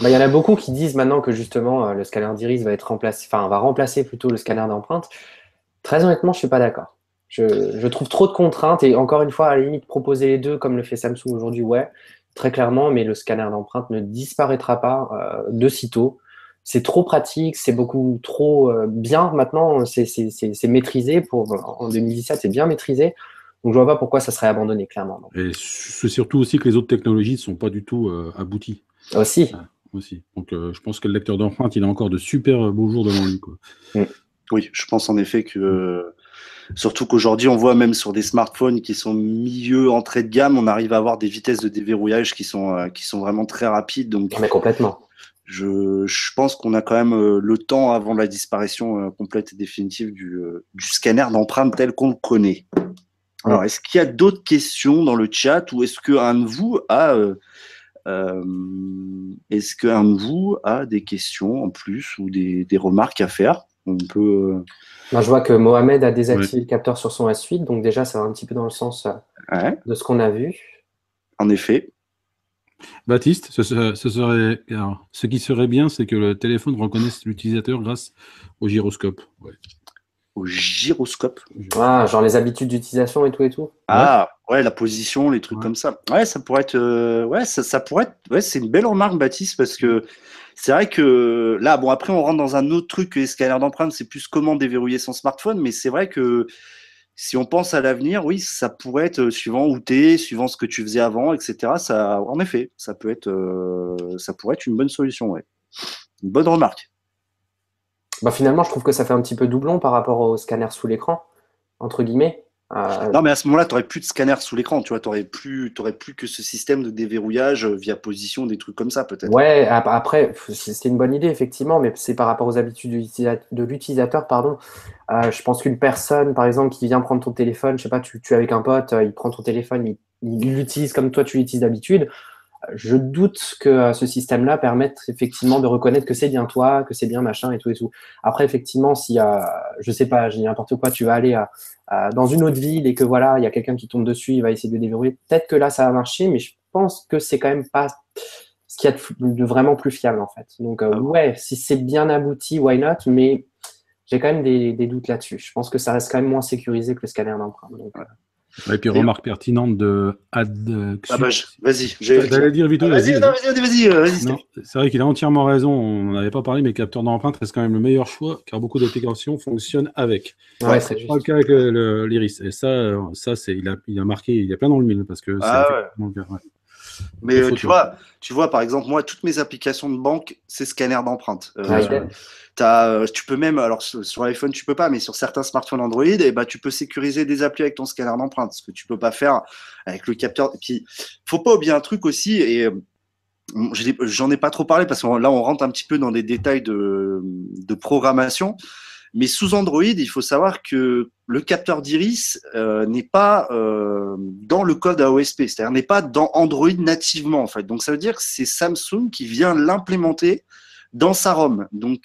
Bah, Il y en a beaucoup qui disent maintenant que justement euh, le scanner d'iris va être remplacé, enfin va remplacer plutôt le scanner d'empreinte. Très honnêtement, je suis pas d'accord. Je, je trouve trop de contraintes et encore une fois, à la limite, proposer les deux comme le fait Samsung aujourd'hui, ouais, très clairement, mais le scanner d'empreinte ne disparaîtra pas euh, de sitôt. C'est trop pratique, c'est beaucoup trop euh, bien maintenant, c'est c'est- c'est- c'est maîtrisé. Pour, en 2017, c'est bien maîtrisé. Donc je vois pas pourquoi ça serait abandonné, clairement. Donc, Et c'est surtout aussi que les autres technologies ne sont pas du tout euh, abouties aussi, aussi. Donc euh, je pense que le lecteur d'empreinte, il a encore de super beaux jours devant lui. Quoi. Oui, je pense en effet que surtout qu'aujourd'hui on voit même sur des smartphones qui sont milieu entrée de gamme, on arrive à avoir des vitesses de déverrouillage qui sont euh, qui sont vraiment très rapides. Donc mais complètement. je, je pense qu'on a quand même euh, le temps avant la disparition euh, complète et définitive du, du scanner d'empreinte tel qu'on le connaît. Alors, est-ce qu'il y a d'autres questions dans le chat ou est-ce qu'un de vous a euh, euh, est-ce qu'un de vous a des questions en plus ou des, des remarques à faire? On peut. euh, je vois que Mohamed a désactivé le capteur sur son S8, donc déjà, ça va un petit peu dans le sens euh, ouais, de ce qu'on a vu. en effet. Baptiste, ce, serait- ce serait, alors, ce qui serait bien, c'est que le téléphone reconnaisse l'utilisateur grâce au gyroscope. Ouais. Au gyroscope. Ah, genre les habitudes d'utilisation et tout et tout. Ah, ouais, la position, les trucs Ouais. comme ça. Ouais, ça pourrait être. euh, ouais, ça, ça pourrait être. Ouais, c'est une belle remarque, Baptiste, parce que c'est vrai que là, bon, après, on rentre dans un autre truc que les scanners d'empreintes, c'est plus comment déverrouiller son smartphone, mais c'est vrai que si on pense à l'avenir, oui, ça pourrait être euh, suivant où t'es, suivant ce que tu faisais avant, etc. Ça, en effet, ça peut être, euh, ça pourrait être une bonne solution, ouais. Une bonne remarque. Bah, finalement, je trouve que ça fait un petit peu doublon par rapport au scanner sous l'écran, entre guillemets. Euh, Non, mais à ce moment-là, tu n'aurais plus de scanner sous l'écran, tu vois, tu n'aurais plus, t'aurais plus que ce système de déverrouillage euh, via position, des trucs comme ça, peut-être. Ouais, ap- après, c'est une bonne idée, effectivement, mais c'est par rapport aux habitudes de l'utilisa- de l'utilisateur, pardon. Euh, je pense qu'une personne, par exemple, qui vient prendre ton téléphone, je sais pas, tu, tu es avec un pote, il prend ton téléphone, il il l'utilise comme toi tu l'utilises d'habitude. Je doute que euh, ce système-là permette effectivement de reconnaître que c'est bien toi, que c'est bien machin et tout et tout. Après, effectivement, si, euh, je sais pas, je dis n'importe quoi, tu vas aller à- à- dans une autre ville et que voilà, il y a quelqu'un qui tombe dessus, il va essayer de le déverrouiller, peut-être que là, ça va marcher, mais je pense que c'est quand même pas ce qu'il y a de, vraiment plus fiable en fait. Donc euh, Ah ouais, si c'est bien abouti, why not? Mais j'ai quand même des, des doutes là-dessus. Je pense que ça reste quand même moins sécurisé que le scanner d'empreinte. Donc, euh, Et puis, remarque pertinente de Ad. Ah bah, vas-y. j'ai- J'allais dire Vito, Ah, vas-y. Vas-y, vas-y, vas-y, euh, c'est vrai qu'il a entièrement raison. On n'en avait pas parlé, mais capteur d'empreinte reste quand même le meilleur choix, car beaucoup d'applications fonctionnent avec. ouais, c'est pas le cas avec le- l'iris. Et ça, euh, ça c'est, il a, il a marqué, il y a plein dans le mille, parce que c'est Ah ouais. Mais euh, tu vois, tu vois, par exemple, moi, toutes mes applications de banque, c'est scanner d'empreinte. Euh, Ouais, euh, tu peux même, alors sur, sur iPhone, tu peux pas, mais sur certains smartphones Android, et bah, tu peux sécuriser des applis avec ton scanner d'empreinte, ce que tu peux pas faire avec le capteur. Et puis, faut pas oublier un truc aussi, et euh, j'en ai pas trop parlé parce que là, on rentre un petit peu dans des détails de, de programmation. Mais sous Android, il faut savoir que le capteur d'iris euh, n'est pas euh, dans le code AOSP, c'est-à-dire n'est pas dans Android nativement en fait. Donc ça veut dire que c'est Samsung qui vient l'implémenter dans sa ROM. Donc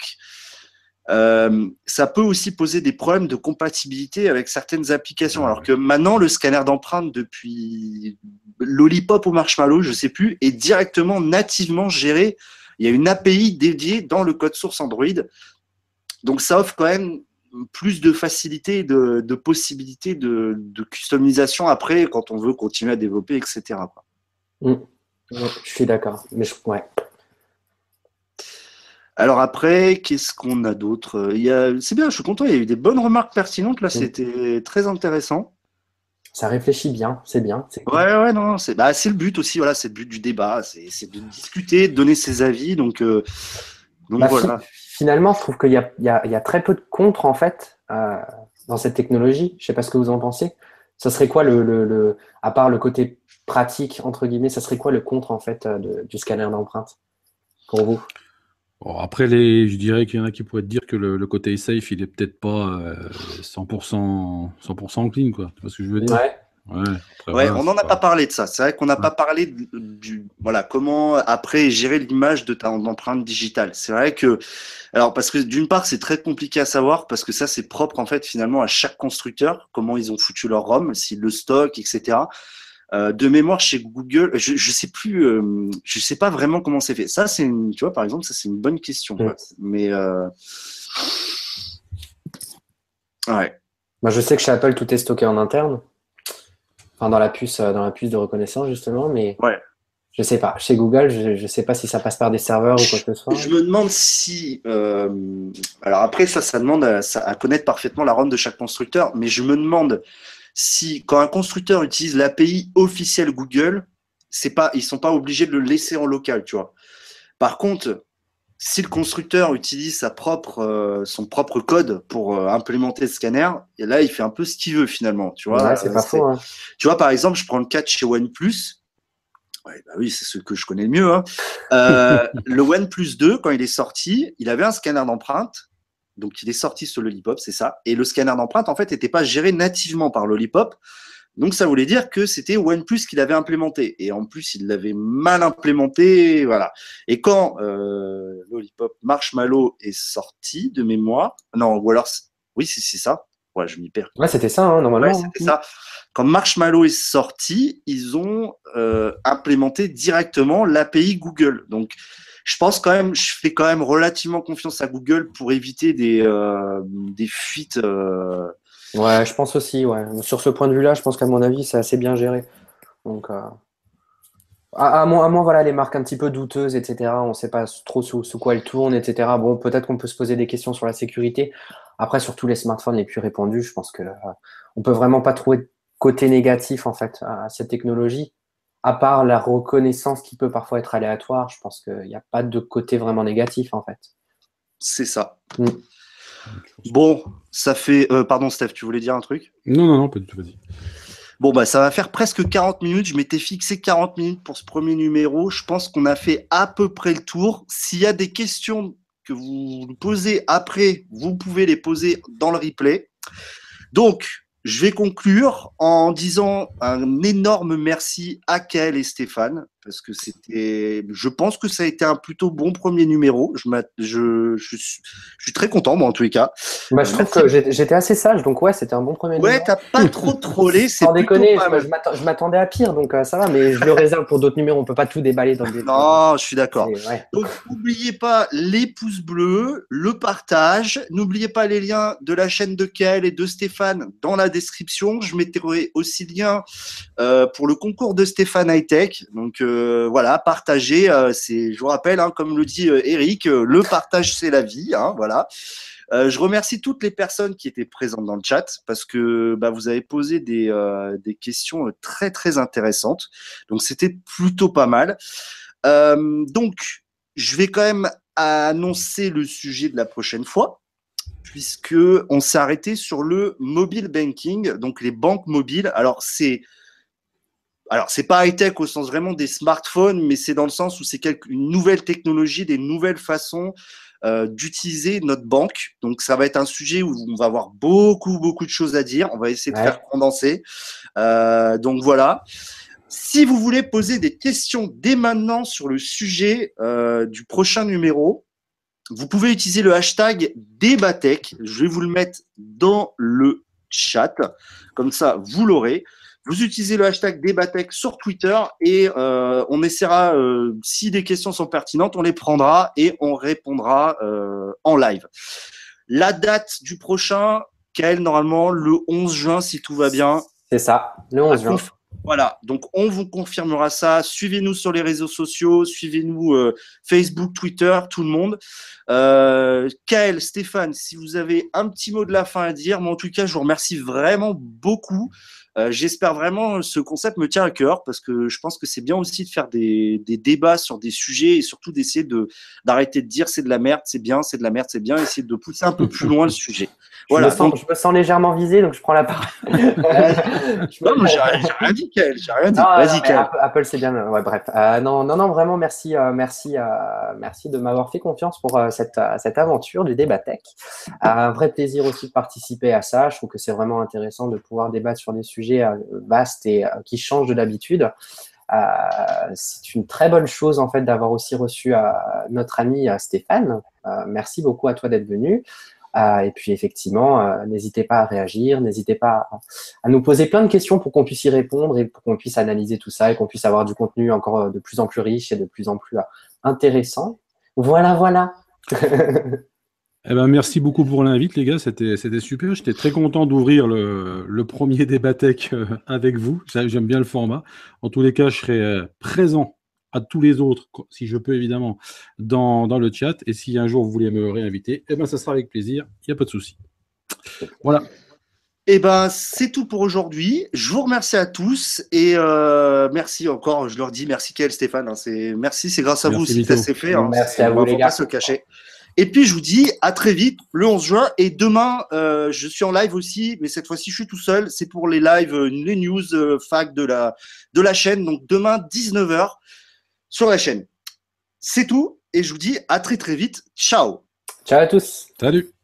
euh, ça peut aussi poser des problèmes de compatibilité avec certaines applications. Alors que maintenant, le scanner d'empreinte depuis Lollipop ou Marshmallow, je sais plus, est directement nativement géré. Il y a une API dédiée dans le code source Android. Donc ça offre quand même plus de facilité, de, de possibilités de, de, customisation après quand on veut continuer à développer, etc. Mm. je suis d'accord. Mais je, ouais. Alors après, qu'est-ce qu'on a d'autre? C'est bien, je suis content, il y a eu des bonnes remarques pertinentes, là, mm. c'était très intéressant. Ça réfléchit bien, c'est bien. Ouais, ouais, non, c'est bah, le but aussi, voilà, c'est le but du débat, c'est de discuter, de donner ses avis, donc, euh, donc bah, voilà. Finalement, je trouve qu'il y, y, y a, très peu de contre, en fait, euh, dans cette technologie. Je sais pas ce que vous en pensez. Ça serait quoi, le, le, le, à part le côté pratique, entre guillemets, ça serait quoi le contre, en fait, euh, de, du scanner d'empreinte pour vous? Après, les, je dirais qu'il y en a qui pourraient te dire que le, côté safe, il est peut-être pas 100%, 100% clean, quoi. Tu vois ce que je veux dire? Ouais. Ouais, on n'en a pas parlé de ça. C'est vrai qu'on n'a pas parlé du voilà comment après gérer l'image de ta empreinte digitale. C'est vrai que alors parce que d'une part c'est très compliqué à savoir parce que ça c'est propre en fait finalement à chaque constructeur comment ils ont foutu leur ROM, s'ils le stockent, etc. Euh, de mémoire chez Google, je, je sais plus, euh, je sais pas vraiment comment c'est fait. Ça, c'est une, tu vois, par exemple, ça c'est une bonne question. Mais euh... ouais. Moi, je sais que chez Apple, tout est stocké en interne, enfin dans la puce, euh, dans la puce de reconnaissance justement, mais ouais. je sais pas. Chez Google, je, ne sais pas si ça passe par des serveurs ou quoi que ce soit. Je me demande si, euh... alors après ça, ça demande à, à connaître parfaitement la ROM de chaque constructeur, mais je me demande si quand un constructeur utilise l'API officielle Google, c'est pas, ils sont pas obligés de le laisser en local, tu vois. Par contre, si le constructeur utilise sa propre, euh, son propre code pour euh, implémenter le scanner, et là, il fait un peu ce qu'il veut finalement, tu vois. c'est pas faux. Hein. Tu vois, par exemple, je prends le cas de chez OnePlus. Ouais, bah oui, c'est ce que je connais le mieux. Hein. Euh, le OnePlus 2, quand il est sorti, il avait un scanner d'empreinte donc, il est sorti sur Lollipop, c'est ça. Et le scanner d'empreinte, en fait, n'était pas géré nativement par Lollipop. Donc, ça voulait dire que c'était OnePlus qui l'avait implémenté. Et en plus, il l'avait mal implémenté. Voilà. Et quand euh, Lollipop Marshmallow est sorti de mémoire, non, ou alors, oui, c'est ça. Ouais, je m'y perds. Ouais, c'était ça, hein, normalement. Ouais, c'était ça. Quand Marshmallow est sorti, ils ont euh, implémenté directement l'API Google. Donc, je pense quand même, je fais quand même relativement confiance à Google pour éviter des, euh, des fuites. Euh. Ouais, je pense aussi. Ouais. Sur ce point de vue-là, je pense qu'à mon avis, c'est assez bien géré. Donc, euh, à, moins, à moins, voilà, les marques un petit peu douteuses, etc. On ne sait pas trop sous, sous, quoi elles tournent, etc. Bon, peut-être qu'on peut se poser des questions sur la sécurité. Après, sur tous les smartphones les plus répandus, je pense que on peut vraiment pas trouver de côté négatif en fait à cette technologie à part la reconnaissance qui peut parfois être aléatoire, je pense qu'il n'y a pas de côté vraiment négatif en fait. C'est ça. Mm. Bon, ça fait. Euh, pardon, Steph, tu voulais dire un truc? Non, non, non, pas du tout, vas-y. Bon, bah, ça va faire presque 40 minutes. Je m'étais fixé 40 minutes pour ce premier numéro. Je pense qu'on a fait à peu près le tour. S'il y a des questions que vous posez après, vous pouvez les poser dans le replay. Donc, je vais conclure en disant un énorme merci à Kael et Stéphane, parce que c'était, je pense que ça a été un plutôt bon premier numéro. Je, je, je, suis, je suis, très content, moi, en tous les cas. Bah, je trouve que j'étais assez sage, donc ouais, c'était un bon premier numéro. Ouais, t'as pas trop trollé, Sans déconner, je m'attendais à pire, donc euh, ça va, mais je le réserve pour d'autres numéros, on peut pas tout déballer dans des. Non, je suis d'accord. Donc, n'oubliez pas les pouces bleus, le partage, n'oubliez pas les liens de la chaîne de Kael et de Stéphane dans la description. Je mettrai aussi lien euh, pour le concours de Stéphane High Tech, donc. Euh, euh, voilà, partager. Euh, c'est, je vous rappelle, hein, comme le dit euh, Eric, le partage c'est la vie. Hein, voilà. je remercie toutes les personnes qui étaient présentes dans le chat parce que bah, vous avez posé des, questions très très intéressantes. Donc c'était plutôt pas mal. donc je vais quand même annoncer le sujet de la prochaine fois puisque on s'est arrêté sur le mobile banking, donc les banques mobiles. Alors c'est alors c'est pas high tech au sens vraiment des smartphones, mais c'est dans le sens où c'est une nouvelle technologie, des nouvelles façons euh, d'utiliser notre banque. Donc ça va être un sujet où on va avoir beaucoup beaucoup de choses à dire. On va essayer de faire condenser. Euh, donc voilà. Si vous voulez poser des questions dès maintenant sur le sujet euh, du prochain numéro, vous pouvez utiliser le hashtag Débatech. Je vais vous le mettre dans le chat. Comme ça, vous l'aurez. Vous utilisez le hashtag Débatech sur Twitter et euh, on essaiera, euh, si des questions sont pertinentes, on les prendra et on répondra euh, en live. La date du prochain, Kael, normalement, le 11 juin, si tout va bien. C'est ça, le 11 juin. Voilà, donc on vous confirmera ça. Suivez-nous sur les réseaux sociaux, suivez-nous euh, Facebook, Twitter, tout le monde. Euh, Kael, Stéphane, si vous avez un petit mot de la fin à dire, moi en tout cas, je vous remercie vraiment beaucoup. Euh, j'espère vraiment ce concept me tient à cœur parce que je pense que c'est bien aussi de faire des, des, débats sur des sujets et surtout d'essayer de d'arrêter de dire c'est de la merde, c'est bien, c'est de la merde, c'est bien, essayer de pousser un peu plus loin le sujet. Voilà. Je me, sens, je me sens légèrement visé, donc je prends la parole. non, j'ai rien dit, Kael, j'ai rien dit. Vas-y, Kael. Apple, c'est bien. Ouais, bref. Euh, non, non, non, vraiment, merci, euh, merci, merci de m'avoir fait confiance pour cette, cette aventure du débat tech. un vrai plaisir aussi de participer à ça. Je trouve que c'est vraiment intéressant de pouvoir débattre sur des sujets vaste et qui change de l'habitude. c'est une très bonne chose en fait d'avoir aussi reçu notre ami Stéphane. merci beaucoup à toi d'être venu. et puis effectivement, n'hésitez pas à réagir, n'hésitez pas à, nous poser plein de questions pour qu'on puisse y répondre et pour qu'on puisse analyser tout ça et qu'on puisse avoir du contenu encore de plus en plus riche et de plus en plus intéressant. Voilà, voilà. Eh ben, merci beaucoup pour l'invite, les gars. C'était, c'était super. J'étais très content d'ouvrir le, le premier débat tech euh, avec vous. J'aime bien le format. En tous les cas, je serai euh, présent à tous les autres, si je peux évidemment, dans, dans le chat. Et si un jour vous voulez me réinviter, eh ben, ça sera avec plaisir. Il n'y a pas de souci. Voilà. Eh ben, c'est tout pour aujourd'hui. Je vous remercie à tous et euh, merci encore. Je leur dis merci, Kael, Stéphane. Hein. c'est merci, c'est grâce à vous si ça s'est fait. Hein. Merci à vous, les gars. Pas se cacher. Et puis je vous dis à très vite le 11 juin. Et demain, euh, je suis en live aussi, mais cette fois-ci je suis tout seul. C'est pour les lives, euh, les news euh, fac de la, de la chaîne. Donc demain 19h sur la chaîne. C'est tout. Et je vous dis à très très vite. Ciao. Ciao à tous. Salut.